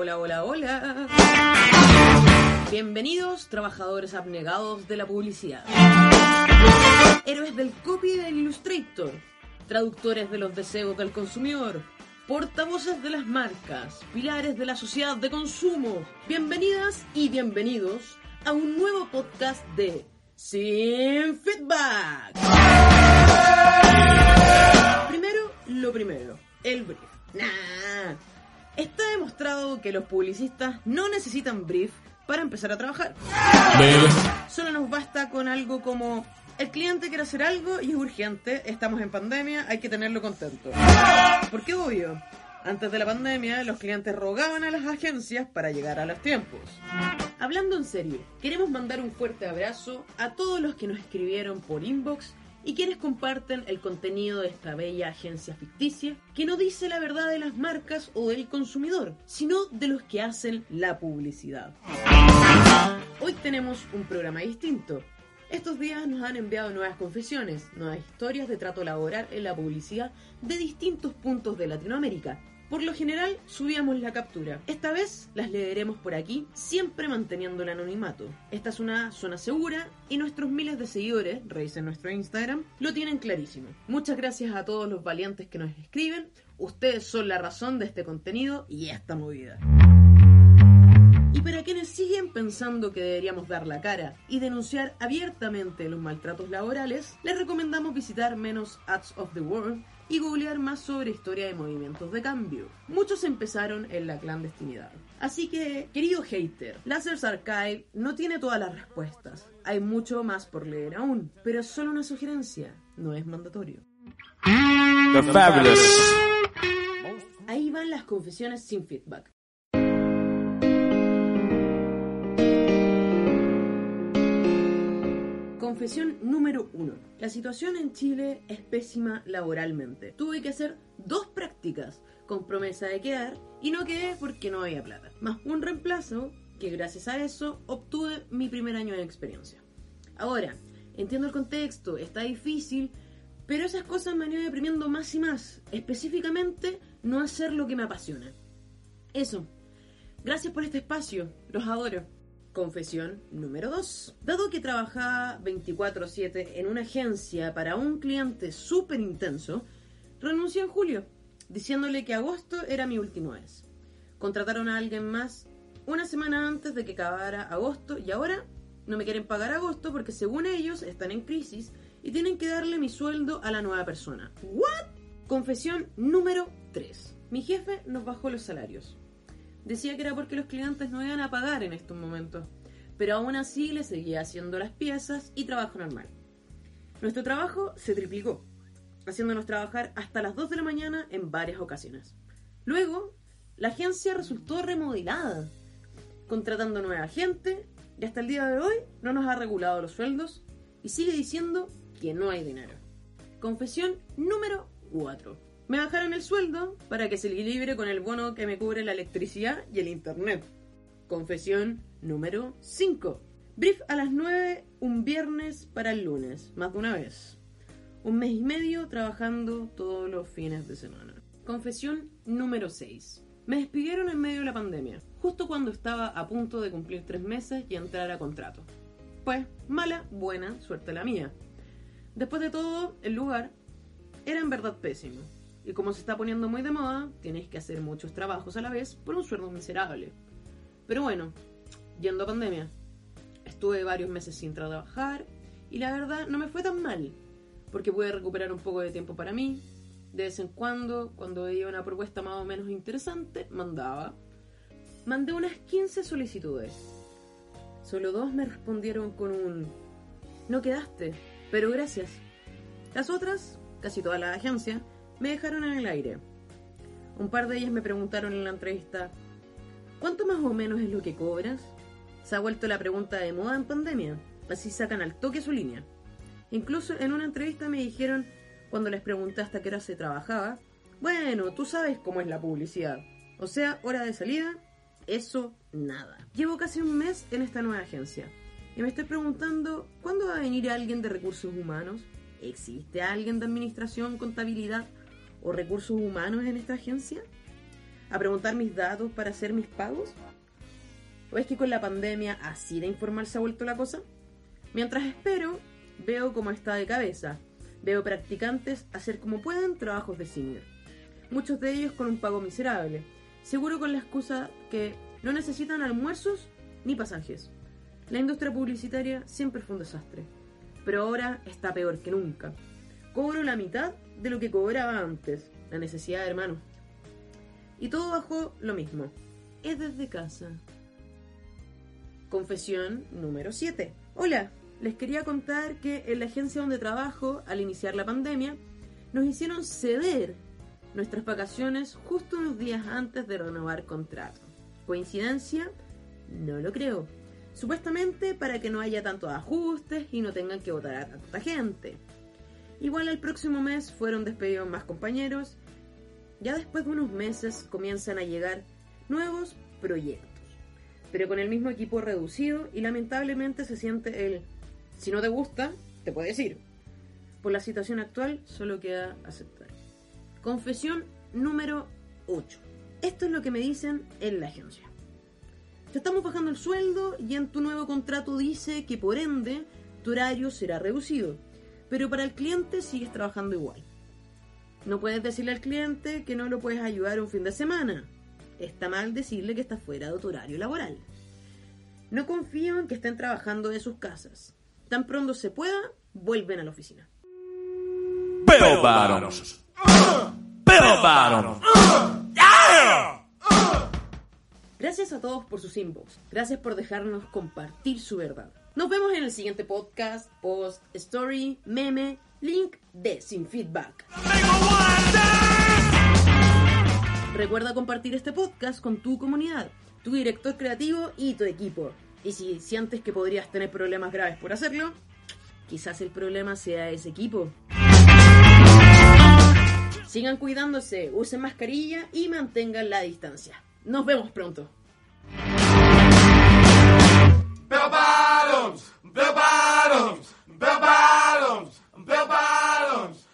Hola, hola, hola. Bienvenidos, trabajadores abnegados de la publicidad. Héroes del copy del Illustrator. Traductores de los deseos del consumidor. Portavoces de las marcas. Pilares de la sociedad de consumo. Bienvenidas y bienvenidos a un nuevo podcast de Sin Feedback. Primero, lo primero, el brief. Nah. Está demostrado que los publicistas no necesitan brief para empezar a trabajar. Solo nos basta con algo como el cliente quiere hacer algo y es urgente, estamos en pandemia, hay que tenerlo contento. Porque obvio, antes de la pandemia los clientes rogaban a las agencias para llegar a los tiempos. Hablando en serio, queremos mandar un fuerte abrazo a todos los que nos escribieron por inbox y quienes comparten el contenido de esta bella agencia ficticia que no dice la verdad de las marcas o del consumidor, sino de los que hacen la publicidad. Hoy tenemos un programa distinto. Estos días nos han enviado nuevas confesiones, nuevas historias de trato laboral en la publicidad de distintos puntos de Latinoamérica. Por lo general subíamos la captura. Esta vez las leeremos por aquí, siempre manteniendo el anonimato. Esta es una zona segura y nuestros miles de seguidores, revisen nuestro Instagram, lo tienen clarísimo. Muchas gracias a todos los valientes que nos escriben. Ustedes son la razón de este contenido y esta movida. Y para quienes siguen pensando que deberíamos dar la cara y denunciar abiertamente los maltratos laborales, les recomendamos visitar menos Ads of the World y googlear más sobre historia de movimientos de cambio. Muchos empezaron en la clandestinidad. Así que, querido hater, Lasers Archive no tiene todas las respuestas. Hay mucho más por leer aún, pero es solo una sugerencia, no es mandatorio. The Fabulous. Ahí van las confesiones sin feedback. Confesión número uno. La situación en Chile es pésima laboralmente. Tuve que hacer dos prácticas con promesa de quedar y no quedé porque no había plata. Más un reemplazo que gracias a eso obtuve mi primer año de experiencia. Ahora, entiendo el contexto, está difícil, pero esas cosas me han ido deprimiendo más y más. Específicamente, no hacer lo que me apasiona. Eso. Gracias por este espacio. Los adoro. Confesión número 2. Dado que trabajaba 24/7 en una agencia para un cliente súper intenso, renuncié en julio, diciéndole que agosto era mi último mes. Contrataron a alguien más una semana antes de que acabara agosto y ahora no me quieren pagar agosto porque según ellos están en crisis y tienen que darle mi sueldo a la nueva persona. ¿What? Confesión número 3. Mi jefe nos bajó los salarios. Decía que era porque los clientes no iban a pagar en estos momentos, pero aún así le seguía haciendo las piezas y trabajo normal. Nuestro trabajo se triplicó, haciéndonos trabajar hasta las 2 de la mañana en varias ocasiones. Luego, la agencia resultó remodelada, contratando nueva gente y hasta el día de hoy no nos ha regulado los sueldos y sigue diciendo que no hay dinero. Confesión número 4. Me bajaron el sueldo para que se equilibre con el bono que me cubre la electricidad y el internet. Confesión número 5. Brief a las 9 un viernes para el lunes, más de una vez. Un mes y medio trabajando todos los fines de semana. Confesión número 6. Me despidieron en medio de la pandemia, justo cuando estaba a punto de cumplir tres meses y entrar a contrato. Pues, mala, buena, suerte la mía. Después de todo, el lugar era en verdad pésimo y como se está poniendo muy de moda, tienes que hacer muchos trabajos a la vez por un sueldo miserable. Pero bueno, yendo a pandemia, estuve varios meses sin trabajar y la verdad no me fue tan mal, porque pude recuperar un poco de tiempo para mí. De vez en cuando, cuando veía una propuesta más o menos interesante, mandaba. Mandé unas 15 solicitudes. Solo dos me respondieron con un... No quedaste, pero gracias. Las otras, casi toda la agencia, me dejaron en el aire. Un par de ellas me preguntaron en la entrevista, ¿cuánto más o menos es lo que cobras? Se ha vuelto la pregunta de moda en pandemia, así sacan al toque su línea. Incluso en una entrevista me dijeron, cuando les pregunté hasta qué hora se trabajaba, bueno, tú sabes cómo es la publicidad. O sea, hora de salida, eso nada. Llevo casi un mes en esta nueva agencia y me estoy preguntando, ¿cuándo va a venir alguien de recursos humanos? ¿Existe alguien de administración, contabilidad o recursos humanos en esta agencia? a preguntar mis datos para hacer mis pagos? ¿O es que con la pandemia así de informal se ha vuelto la cosa? Mientras espero, veo cómo está de cabeza. Veo practicantes hacer como pueden trabajos de senior. Muchos de ellos con un pago miserable. Seguro con la excusa que no necesitan almuerzos ni pasajes. La industria publicitaria siempre fue un desastre. Pero ahora está peor que nunca. Cobro la mitad de lo que cobraba antes. La necesidad, hermano. Y todo bajo lo mismo. Es desde casa. Confesión número 7. Hola, les quería contar que en la agencia donde trabajo, al iniciar la pandemia, nos hicieron ceder nuestras vacaciones justo unos días antes de renovar contrato. ¿Coincidencia? No lo creo. Supuestamente para que no haya tantos ajustes y no tengan que votar a tanta gente. Igual el próximo mes fueron despedidos más compañeros. Ya después de unos meses comienzan a llegar nuevos proyectos. Pero con el mismo equipo reducido y lamentablemente se siente el si no te gusta, te puedes ir. Por la situación actual solo queda aceptar. Confesión número 8. Esto es lo que me dicen en la agencia. Te estamos bajando el sueldo y en tu nuevo contrato dice que por ende tu horario será reducido, pero para el cliente sigues trabajando igual. No puedes decirle al cliente que no lo puedes ayudar un fin de semana. Está mal decirle que está fuera de tu horario laboral. No confío en que estén trabajando de sus casas. Tan pronto se pueda, vuelven a la oficina. Bell bottoms. Bell bottoms. Gracias a todos por sus inbox. Gracias por dejarnos compartir su verdad. Nos vemos en el siguiente podcast, post, story, meme, link de Sin Feedback. Recuerda compartir este podcast con tu comunidad, tu director creativo y tu equipo. Y si sientes que podrías tener problemas graves por hacerlo, quizás el problema sea ese equipo. Sigan cuidándose, usen mascarilla y mantengan la distancia. Nos vemos pronto. bottoms, bell bottoms, bell bottoms, bell bottoms.